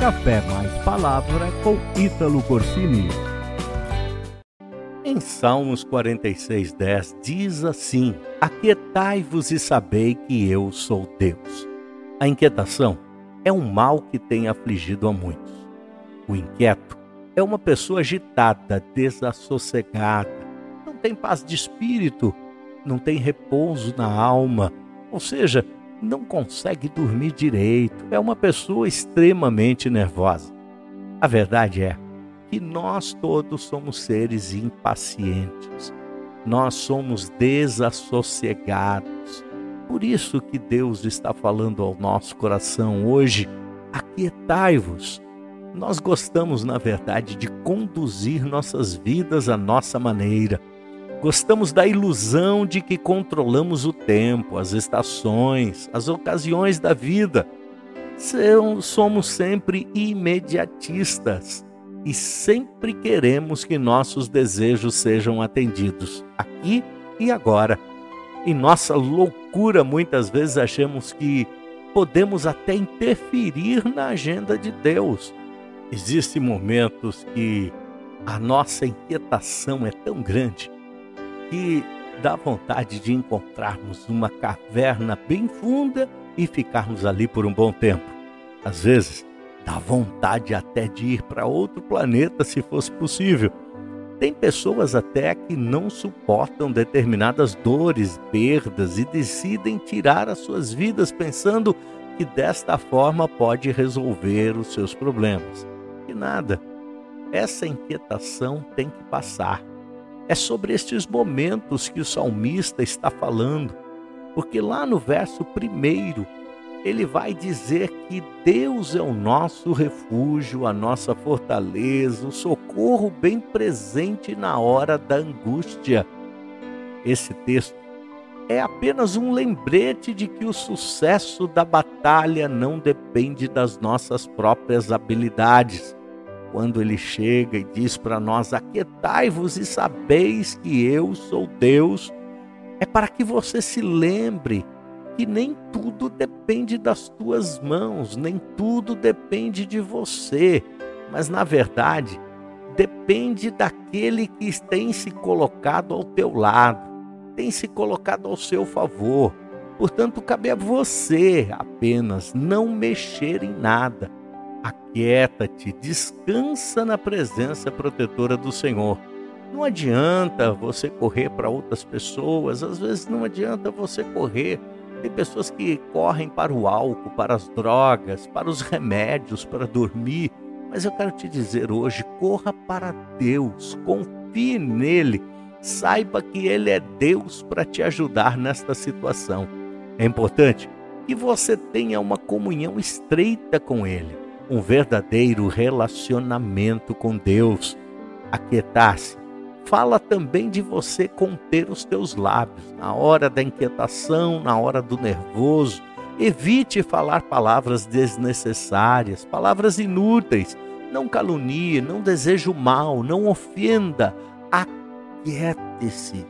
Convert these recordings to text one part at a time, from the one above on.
Café Mais Palavra com Ítalo Corsini. Em Salmos 46:10 diz assim: Aquietai-vos e sabei que eu sou Deus. A inquietação é um mal que tem afligido a muitos. O inquieto é uma pessoa agitada, desassossegada, não tem paz de espírito, não tem repouso na alma, ou seja, não consegue dormir direito, é uma pessoa extremamente nervosa. A verdade é que nós todos somos seres impacientes, nós somos desassossegados. Por isso que Deus está falando ao nosso coração hoje: aquietai-vos. Nós gostamos, na verdade, de conduzir nossas vidas à nossa maneira Gostamos da ilusão de que controlamos o tempo, as estações, as ocasiões da vida. Somos sempre imediatistas e sempre queremos que nossos desejos sejam atendidos aqui e agora. Em nossa loucura, muitas vezes achamos que podemos até interferir na agenda de Deus. Existem momentos que a nossa inquietação é tão grande que dá vontade de encontrarmos uma caverna bem funda e ficarmos ali por um bom tempo. Às vezes, dá vontade até de ir para outro planeta se fosse possível. Tem pessoas até que não suportam determinadas dores, perdas e decidem tirar as suas vidas pensando que desta forma pode resolver os seus problemas. E nada. Essa inquietação tem que passar. É sobre estes momentos que o salmista está falando, porque lá no verso primeiro ele vai dizer que Deus é o nosso refúgio, a nossa fortaleza, o socorro bem presente na hora da angústia. Esse texto é apenas um lembrete de que o sucesso da batalha não depende das nossas próprias habilidades quando ele chega e diz para nós: Aquietai-vos e sabeis que eu sou Deus, é para que você se lembre que nem tudo depende das tuas mãos, nem tudo depende de você, mas na verdade depende daquele que tem se colocado ao teu lado, tem se colocado ao seu favor. Portanto, cabe a você apenas não mexer em nada Aquieta-te, descansa na presença protetora do Senhor. Não adianta você correr para outras pessoas, às vezes não adianta você correr. Tem pessoas que correm para o álcool, para as drogas, para os remédios, para dormir. Mas eu quero te dizer hoje: corra para Deus, confie nele, saiba que Ele é Deus para te ajudar nesta situação. É importante que você tenha uma comunhão estreita com Ele um verdadeiro relacionamento com Deus. Aquietar-se fala também de você conter os teus lábios na hora da inquietação, na hora do nervoso. Evite falar palavras desnecessárias, palavras inúteis. Não calunie, não deseje o mal, não ofenda. Aquiete-se.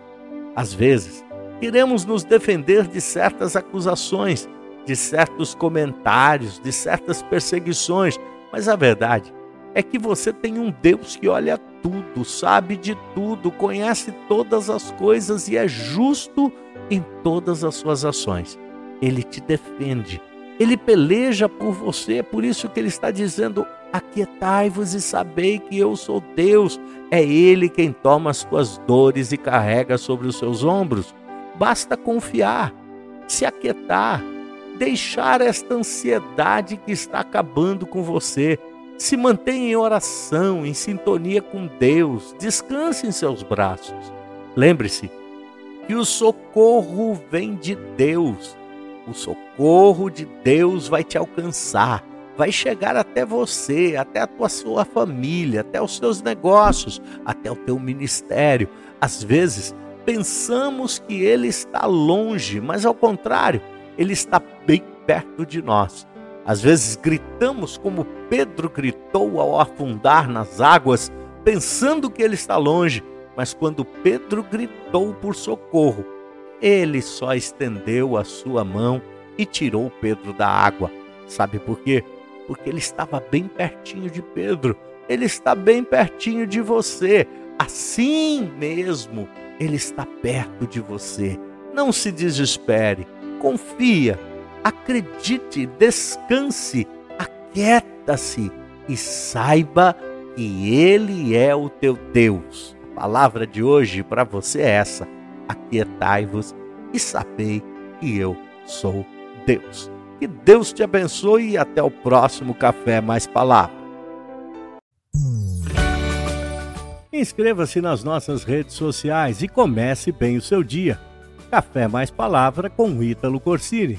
Às vezes, queremos nos defender de certas acusações de certos comentários, de certas perseguições, mas a verdade é que você tem um Deus que olha tudo, sabe de tudo, conhece todas as coisas e é justo em todas as suas ações. Ele te defende, ele peleja por você, é por isso que ele está dizendo: Aquietai-vos e sabei que eu sou Deus. É Ele quem toma as tuas dores e carrega sobre os seus ombros. Basta confiar, se aquietar, deixar esta ansiedade que está acabando com você. Se mantenha em oração, em sintonia com Deus, descanse em seus braços. Lembre-se que o socorro vem de Deus. O socorro de Deus vai te alcançar, vai chegar até você, até a tua sua família, até os seus negócios, até o teu ministério. Às vezes, pensamos que ele está longe, mas ao contrário, ele está bem perto de nós. Às vezes gritamos como Pedro gritou ao afundar nas águas, pensando que ele está longe, mas quando Pedro gritou por socorro, ele só estendeu a sua mão e tirou Pedro da água. Sabe por quê? porque ele estava bem pertinho de Pedro, ele está bem pertinho de você. Assim mesmo, ele está perto de você. Não se desespere, confia, acredite, descanse, aquieta-se e saiba que Ele é o teu Deus. A palavra de hoje para você é essa: aquietai-vos e sabei que eu sou Deus. Que Deus te abençoe e até o próximo Café Mais Palavra. Inscreva-se nas nossas redes sociais e comece bem o seu dia. Café Mais Palavra com Ítalo Corsini.